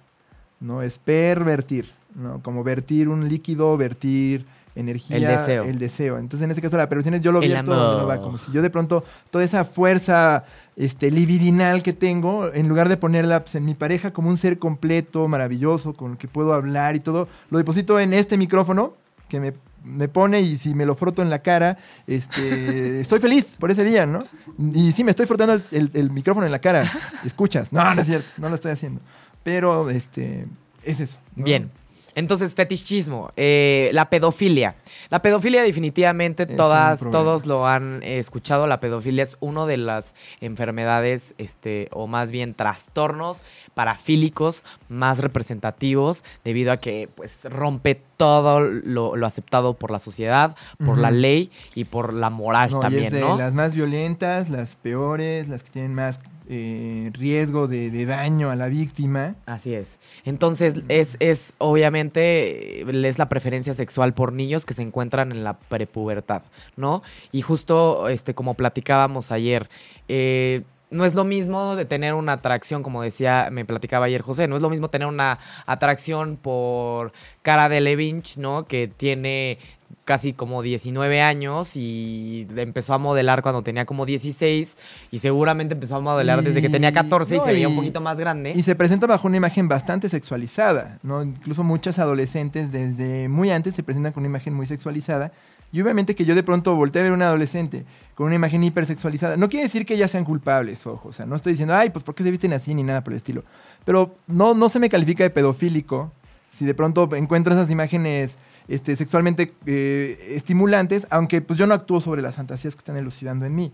No es pervertir, ¿no? Como vertir un líquido, vertir energía. El deseo. El deseo. Entonces, en este caso, la perversión es yo lo vierto donde no va. Como si yo de pronto toda esa fuerza este, libidinal que tengo, en lugar de ponerla pues, en mi pareja como un ser completo, maravilloso, con el que puedo hablar y todo, lo deposito en este micrófono que me, me pone y si me lo froto en la cara, este, estoy feliz por ese día, ¿no? Y sí, me estoy frotando el, el- el micrófono en la cara. Escuchas. No, no es cierto, no lo estoy haciendo. Pero, este, es eso. ¿no? Bien. Entonces, fetichismo, eh, la pedofilia. La pedofilia definitivamente Es todas, todos lo han eh, escuchado. La pedofilia es una de las enfermedades, este, o más bien trastornos parafílicos más representativos, debido a que pues rompe todo lo, lo aceptado por la sociedad, por la ley y por la moral No, y también, es de ¿no? las más violentas, las peores, las que tienen más eh, riesgo de, daño a la víctima. Así es. Entonces, es, es obviamente, es la preferencia sexual por niños que se encuentran en la prepubertad, ¿no? Y justo, este, como platicábamos ayer, eh, no es lo mismo de tener una atracción, como decía, me platicaba ayer José, no es lo mismo tener una atracción por Cara de Levinch, ¿no? Que tiene casi como 19 años y empezó a modelar cuando tenía como 16 y seguramente empezó a modelar desde que tenía Y- 14 y se veía un poquito más grande. Y se presenta bajo una imagen bastante sexualizada, ¿no? Incluso muchas adolescentes desde muy antes se presentan con una imagen muy sexualizada. Y obviamente que yo de pronto volteé a ver a un adolescente con una imagen hipersexualizada. No quiere decir que ellas sean culpables, ojo. O sea, no estoy diciendo, ay, pues ¿por qué se visten así ni nada por el estilo? Pero no, no se me califica de pedofílico si de pronto encuentro esas imágenes este, sexualmente eh, estimulantes, aunque pues yo no actúo sobre las fantasías que están elucidando en mí.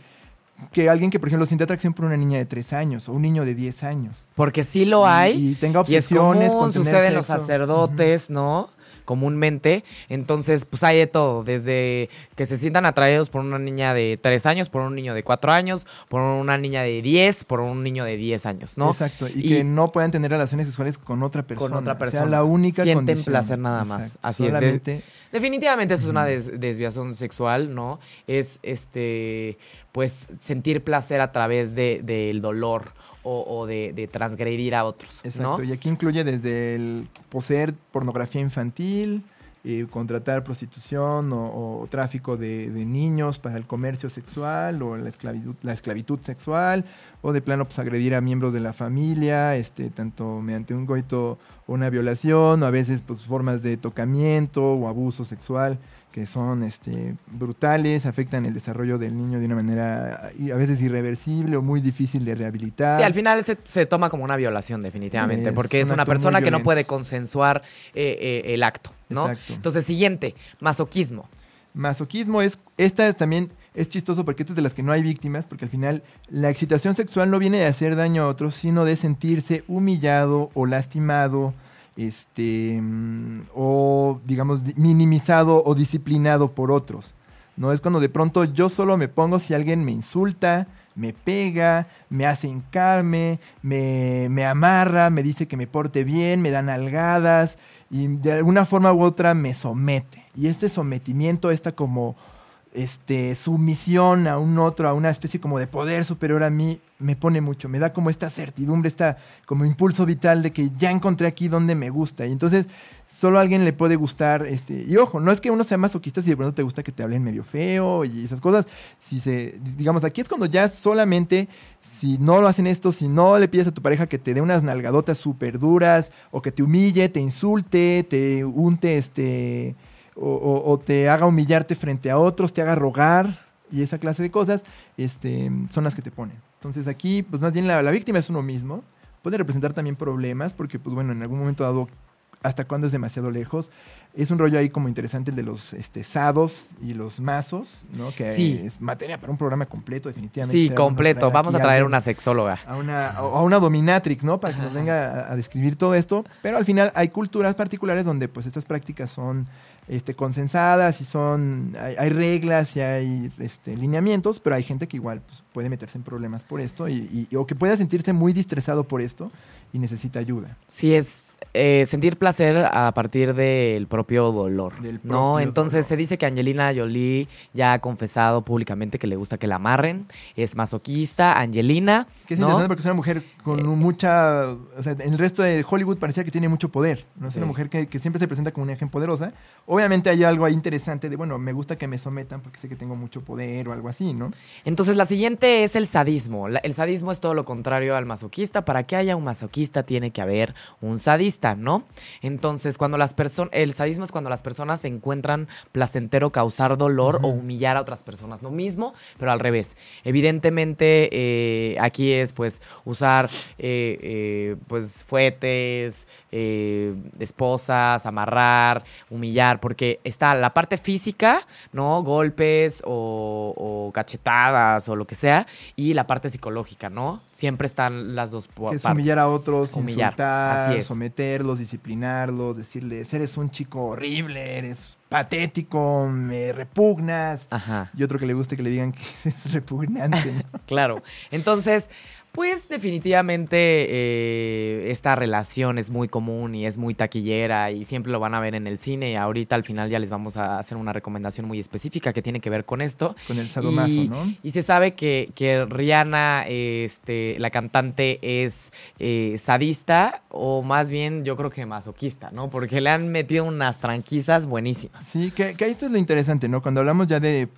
Que alguien que, por ejemplo, siente atracción por una niña de 3 años o un niño de 10 años. Porque sí lo hay. Y, y tenga Y es obsesiones común, con sucede en los sacerdotes, ¿no? Comúnmente. Entonces, pues hay de todo. Desde que se sientan atraídos por una niña de 3 años, por un niño de 4 años, por una niña de 10, por un niño de 10 años, ¿no? Exacto. Y, Y- que no puedan tener relaciones sexuales con otra persona. Con otra Sea persona. la única Sienten condición. placer nada más. Exacto. Así es. Definitivamente eso es una des- desviación sexual, ¿no? Es este, pues, sentir placer a través de- del dolor o, de, de transgredir a otros, Exacto. ¿no? Y aquí incluye desde el poseer pornografía infantil, eh, contratar prostitución o, tráfico de, de niños para el comercio sexual o la esclavitud, la esclavitud sexual o de plano pues agredir a miembros de la familia, este, tanto mediante un goito o una violación, o a veces pues formas de tocamiento o abuso sexual que son este, brutales, afectan el desarrollo del niño de una manera a veces irreversible o muy difícil de rehabilitar. Sí, al final se, se toma como una violación, definitivamente, Es porque es un una persona que no puede consensuar eh, eh, el acto, ¿no? Exacto. Entonces, siguiente, masoquismo. Masoquismo es, esta es también es chistoso porque esta es de las que no hay víctimas, porque al final la excitación sexual no viene de hacer daño a otros, sino de sentirse humillado o lastimado, este, mm, o digamos di- minimizado o disciplinado por otros. No es cuando de pronto yo solo me pongo si alguien me insulta, me pega, me hace hincarme, me, me amarra, me dice que me porte bien, me dan algadas y de alguna forma u otra me somete. Y este sometimiento, esta como este, sumisión a un otro, a una especie como de poder superior a mí, me pone mucho, me da como esta certidumbre, esta como impulso vital de que ya encontré aquí donde me gusta. Y entonces solo a alguien le puede gustar, este, y ojo, no es que uno sea masoquista si de pronto te gusta que te hablen medio feo y esas cosas, si se, digamos, aquí es cuando ya solamente, si no lo hacen esto, si no le pides a tu pareja que te dé unas nalgadotas súper duras, o que te humille, te insulte, te unte, este, o, o- te haga humillarte frente a otros, te haga rogar y esa clase de cosas, este, son las que te ponen. Entonces aquí, pues más bien la, la víctima es uno mismo. Puede representar también problemas porque, pues bueno, en algún momento dado, hasta cuándo es demasiado lejos. Es un rollo ahí como interesante el de los este, sados y los mazos, ¿no? Que Sí. es materia para un programa completo, definitivamente. Sí, completo. traer Vamos a traer alguien una sexóloga. a una, a una dominatrix, ¿no? Para que nos venga a, a describir todo esto. Pero al final hay culturas particulares donde pues estas prácticas son este, consensadas y son, hay, hay reglas y hay este, lineamientos, pero hay gente que igual pues, puede meterse en problemas por esto y, y- o que pueda sentirse muy distresado por esto y necesita ayuda. Sí, es eh, sentir placer a partir del propio dolor. Del ¿No? propio Entonces dolor. se dice que Angelina Jolie ya ha confesado públicamente que le gusta que la amarren. Es masoquista. Angelina. Que es ¿no? interesante porque es una mujer con un- mucha. O sea, en el resto de Hollywood parecía que tiene mucho poder. ¿no? Es Sí. una mujer que, que siempre se presenta como una imagen poderosa. Obviamente hay algo ahí interesante de, bueno, me gusta que me sometan porque sé que tengo mucho poder o algo así, ¿no? Entonces la siguiente es el sadismo. La- el sadismo es todo lo contrario al masoquista. Para que haya un masoquista tiene que haber un sadista, ¿no? Entonces cuando las personas, el sadismo es cuando las personas se encuentran placentero causar dolor o humillar a otras personas. Lo mismo, pero al revés. Evidentemente eh, aquí es pues usar eh, eh, pues fuetes, esposas, amarrar, humillar, porque está la parte física, ¿no? Golpes o, o cachetadas o lo que sea, y la parte psicológica, ¿no? Siempre están las dos partes. humillar a otros, Humillar, insultar, someterlos, disciplinarlos, decirles, eres un chico horrible, eres patético, me repugnas. Ajá. Y otro que le guste que le digan que es repugnante. ¿no? Claro. Entonces, pues definitivamente eh, esta relación es muy común y es muy taquillera y siempre lo van a ver en el cine y ahorita al final ya les vamos a hacer una recomendación muy específica que tiene que ver con esto. Con el sadomaso, y, ¿no? y se sabe que, que Rihanna, este, la cantante, es eh, sadista o más bien yo creo que masoquista, ¿no? Porque le han metido unas tranquisas buenísimas. Sí, que, que esto es lo interesante, ¿no? Cuando hablamos ya de...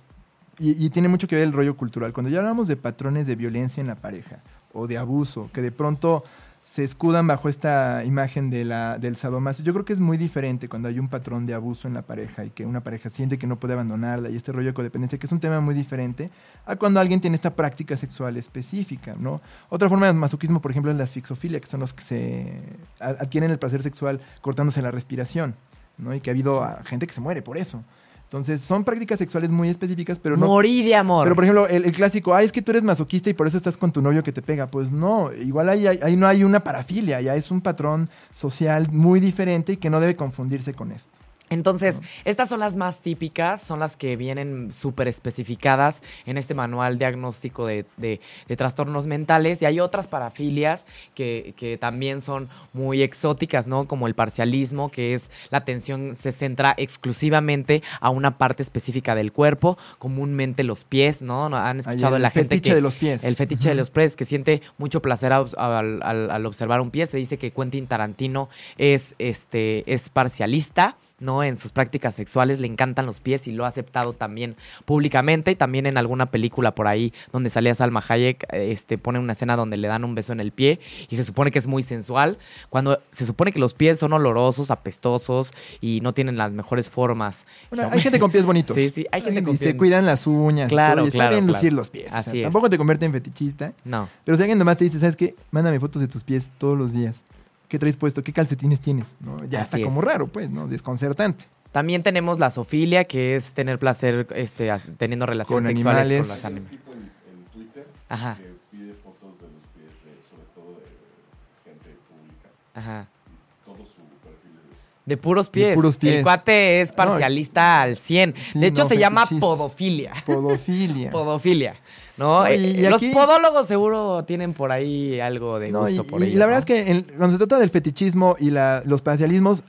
Y, y tiene mucho que ver el rollo cultural. Cuando ya hablamos de patrones de violencia en la pareja o de abuso, que de pronto se escudan bajo esta imagen de la, del sadomaso, yo creo que es muy diferente cuando hay un patrón de abuso en la pareja y que una pareja siente que no puede abandonarla y este rollo de codependencia, que es un tema muy diferente a cuando alguien tiene esta práctica sexual específica, ¿no? Otra forma de masoquismo, por ejemplo, es la asfixofilia, que son los que se adquieren el placer sexual cortándose la respiración, ¿no? Y que ha habido gente que se muere por eso. Entonces, son prácticas sexuales muy específicas, pero no... Morí de amor. Pero, por ejemplo, el, el clásico, ay, es que tú eres masoquista y por eso estás con tu novio que te pega. Pues no, igual ahí, ahí- ahí no hay una parafilia, ya es un patrón social muy diferente y que no debe confundirse con esto. Entonces, estas son las más típicas, son las que vienen súper especificadas en este manual diagnóstico de, de- de trastornos mentales. Y hay otras parafilias que, que también son muy exóticas, ¿no? Como el parcialismo, que es la atención se centra exclusivamente a una parte específica del cuerpo, comúnmente los pies, ¿no? ¿No ¿Han escuchado el la gente fetiche que... de los pies. El fetiche de los pies, que siente mucho placer al, al- al- al observar un pie. Se dice que Quentin Tarantino es, este, es parcialista, ¿no? ¿No? En sus prácticas sexuales le encantan los pies y lo ha aceptado también públicamente y también en alguna película por ahí donde salía Salma Hayek, este, pone una escena donde le dan un beso en el pie y se supone que es muy sensual, cuando se supone que los pies son olorosos, apestosos y no tienen las mejores formas. Bueno, hay gente con pies bonitos. Sí, sí, hay gente con y pies. se cuidan las uñas. Claro, todo, y está bien claro. lucir los pies. o sea, Así es. Tampoco te convierte en fetichista. No. Pero si alguien nomás te dice, ¿sabes qué? Mándame fotos de tus pies todos los días. ¿Qué traes puesto? ¿Qué calcetines tienes? ¿No? Ya Así está como es. raro, pues, ¿no? Desconcertante. También tenemos la zoofilia, que es tener placer este, teniendo relaciones Con sexuales animales. con los animales. tipo en, en Twitter Ajá, que pide fotos de los pies, de- sobre todo de gente pública. ajá. Y todo su perfil es eso. De puros pies. puros pies. El cuate es parcialista al 100. Sí, de hecho, no, se llama fetichista. podofilia. Podofilia. Podofilia. ¿No? No, y- Eh, y los aquí- podólogos seguro tienen por ahí algo de No, gusto y, por y la verdad es que en- cuando se trata del fetichismo y la- los parcialismos,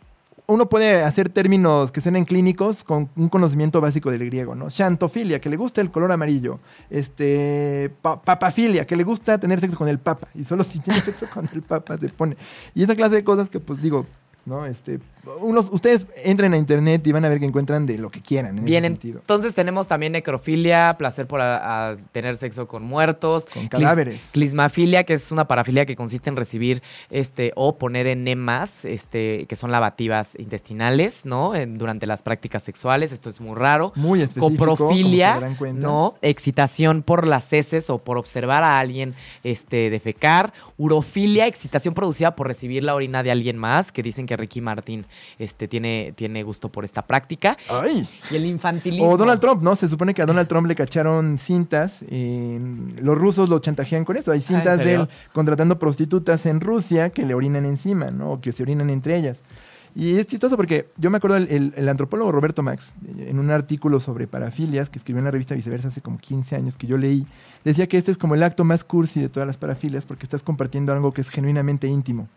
uno puede hacer términos que suenen clínicos con un conocimiento básico del griego, ¿no? Xantofilia, que le gusta el color amarillo. Este, pa- papafilia, que le gusta tener sexo con el papa. Y solo si tiene sexo con el papa se pone. Y esa clase de cosas que, pues digo, ¿no? Este, unos, ustedes entren a internet y van a ver que encuentran de lo que quieran en Bien, ese sentido. entonces tenemos también necrofilia, placer por a- a tener sexo con muertos. Con cadáveres. Clismafilia, que es una parafilia que consiste en recibir este o poner enemas, este, que son lavativas intestinales, ¿no? En- durante las prácticas sexuales. Esto es muy raro. Muy específico, Coprofilia. ¿no? Excitación por las heces o por observar a alguien este, defecar. Urofilia, excitación producida por recibir la orina de alguien más, que dicen que Ricky Martin este, tiene, tiene gusto por esta práctica. ¡Ay! Y el infantilismo. O Donald Trump, ¿no? Se supone que a Donald Trump le cacharon cintas. en- los rusos lo chantajean con eso. Hay cintas de él contratando prostitutas en Rusia que le orinan encima, ¿no? O que se orinan entre ellas. Y es chistoso porque yo me acuerdo el, el- el antropólogo Roberto Max, eh, en un artículo sobre parafilias que escribió en la revista Viceversa hace como 15 años que yo leí, decía que este es como el acto más cursi de todas las parafilias porque estás compartiendo algo que es genuinamente íntimo.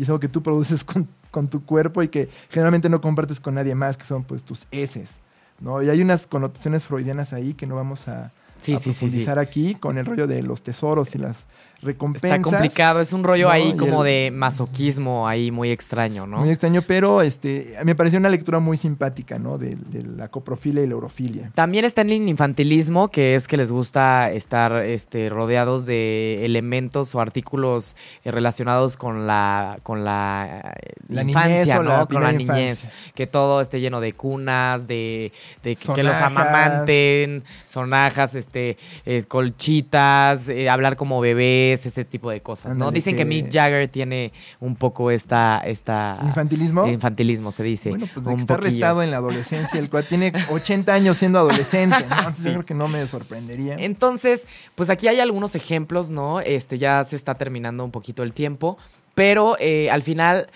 Y es algo que tú produces con, con tu cuerpo y que generalmente no compartes con nadie más, que son pues tus heces. ¿no? Y hay unas connotaciones freudianas ahí que no vamos a, Sí, a sí, sí, sí. profundizar aquí con el rollo de los tesoros y las recompensas. Está complicado, es un rollo ¿no? ahí como el- de masoquismo ahí muy extraño, ¿no? Muy extraño, pero este, me pareció una lectura muy simpática, ¿no? De, de la coprofilia y la eurofilia. También está el infantilismo, que es que les gusta estar este, rodeados de elementos o artículos eh, relacionados con la, con la, eh, La infancia, ¿no? la con la niñez. Que todo esté lleno de cunas, de, de que, que los amamanten, sonajas, este, eh, colchitas, eh, hablar como bebés, ese tipo de cosas, ¿no? Dicen que que- Mick Jagger tiene un poco esta... esta ¿Infantilismo? Infantilismo, se dice. Bueno, pues de que está arrestado en la adolescencia, el cual tiene 80 años siendo adolescente, ¿no? Entonces yo creo que no me sorprendería. Entonces, pues aquí hay algunos ejemplos, ¿no? Este ya se está terminando un poquito el tiempo, pero eh, al final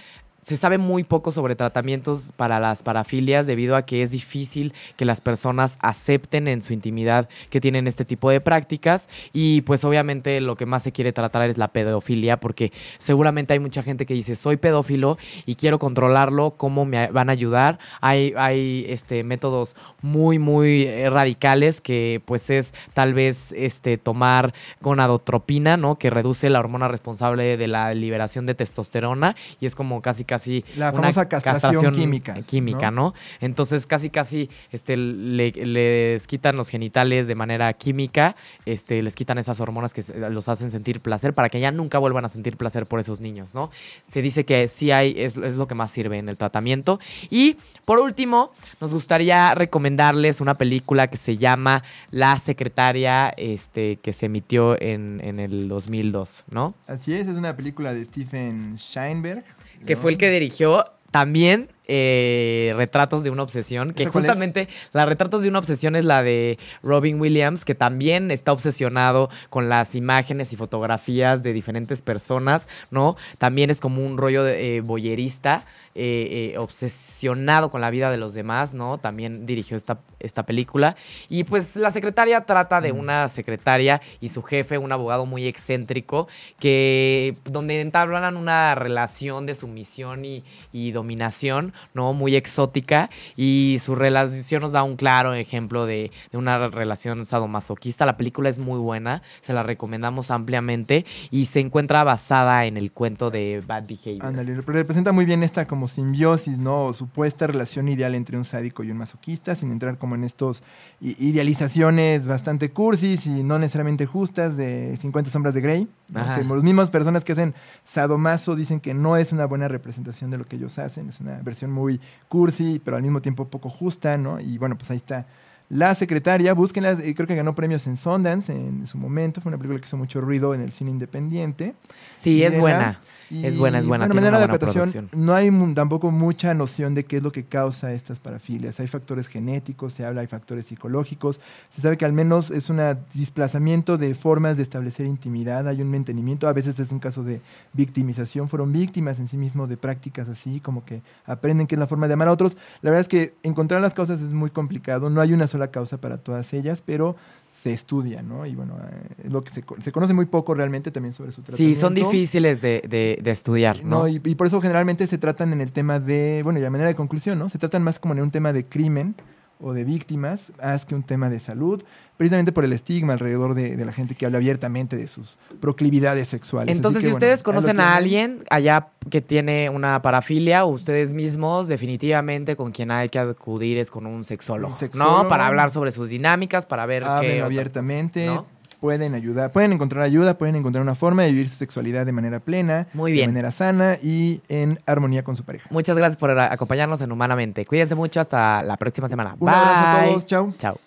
se sabe muy poco sobre tratamientos para las parafilias debido a que es difícil que las personas acepten en su intimidad que tienen este tipo de prácticas y pues obviamente lo que más se quiere tratar es la pedofilia porque seguramente hay mucha gente que dice soy pedófilo y quiero controlarlo, ¿cómo me van a ayudar? Hay, hay este, métodos muy muy eh, radicales que pues es tal vez este, tomar gonadotropina, ¿no? Que reduce la hormona responsable de la liberación de testosterona y es como casi casi La una famosa castración química, química, ¿no? Entonces casi casi este le- les quitan los genitales de manera química, este les quitan esas hormonas que los hacen sentir placer para que ya nunca vuelvan a sentir placer por esos niños, ¿no? Se dice que sí hay es, es lo que más sirve en el tratamiento y por último nos gustaría recomendarles una película que se llama La secretaria, este que se emitió en, en el 2002, ¿no? Así es, es una película de Stephen Scheinberg. Que ¿no? fue el que dirigió también eh, Retratos de una obsesión, que justamente la Retratos de una obsesión es la de Robin Williams, que también está obsesionado con las imágenes y fotografías de diferentes personas, ¿no? También es como un rollo de, eh, boyerista, eh, eh, obsesionado con la vida de los demás, ¿no? También dirigió esta, esta película. Y pues la secretaria trata Mm. de una secretaria y su jefe, un abogado muy excéntrico, que donde entablan una relación de sumisión y, y dominación ¿no? Muy exótica y su relación nos da un claro ejemplo de, de una relación sadomasoquista. La película es muy buena, se la recomendamos ampliamente y se encuentra basada en el cuento de Bad Behavior. Ándale, representa muy bien esta como simbiosis, ¿no? O supuesta relación ideal entre un sádico y un masoquista, sin entrar como en estos idealizaciones bastante cursis y no necesariamente justas de 50 sombras de Grey. ¿no? Que las mismas personas que hacen sadomaso dicen que no es una buena representación de lo que ellos hacen, es una versión muy cursi, pero al mismo tiempo poco justa, ¿no? Y bueno, pues ahí está La Secretaria, búsquenla, creo que ganó premios en Sundance en su momento, fue una película que hizo mucho ruido en el cine independiente. Sí, es buena. Y, Es buena, es buena, Bueno, tiene manera una de buena adaptación, producción. no hay tampoco mucha noción de qué es lo que causa estas parafilias. Hay factores genéticos, se habla, hay factores psicológicos. Se sabe que al menos es un desplazamiento de formas de establecer intimidad, hay un mantenimiento. A veces es un caso de victimización. Fueron víctimas en sí mismos de prácticas así, como que aprenden que es la forma de amar a otros. La verdad es que encontrar las causas es muy complicado. No hay una sola causa para todas ellas, pero se estudia, ¿no? Y bueno, eh, es lo que se, se conoce muy poco realmente también sobre su tratamiento. Sí, son difíciles de, de- de estudiar, ¿no? No, y, y por eso generalmente se tratan en el tema de, bueno, y a manera de conclusión, ¿no? Se tratan más como en un tema de crimen o de víctimas, más que un tema de salud, precisamente por el estigma alrededor de, de la gente que habla abiertamente de sus proclividades sexuales. Entonces, que, si ustedes conocen a alguien allá que tiene una parafilia ustedes mismos, definitivamente con quien hay que acudir es con un sexólogo, Un sexólogo. ¿no? Para hablar sobre sus dinámicas, para ver qué abiertamente, cosas, ¿no? Pueden ayudar, pueden encontrar ayuda, pueden encontrar una forma de vivir su sexualidad de manera plena, Muy bien. de manera sana y en armonía con su pareja. Muchas gracias por acompañarnos en Humanamente. Cuídense mucho hasta la próxima semana. Un Bye. abrazo a todos, chao. Chao.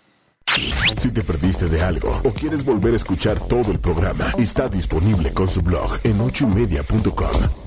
Si te perdiste de algo o quieres volver a escuchar todo el programa, está disponible con su blog en ochoymedia.com.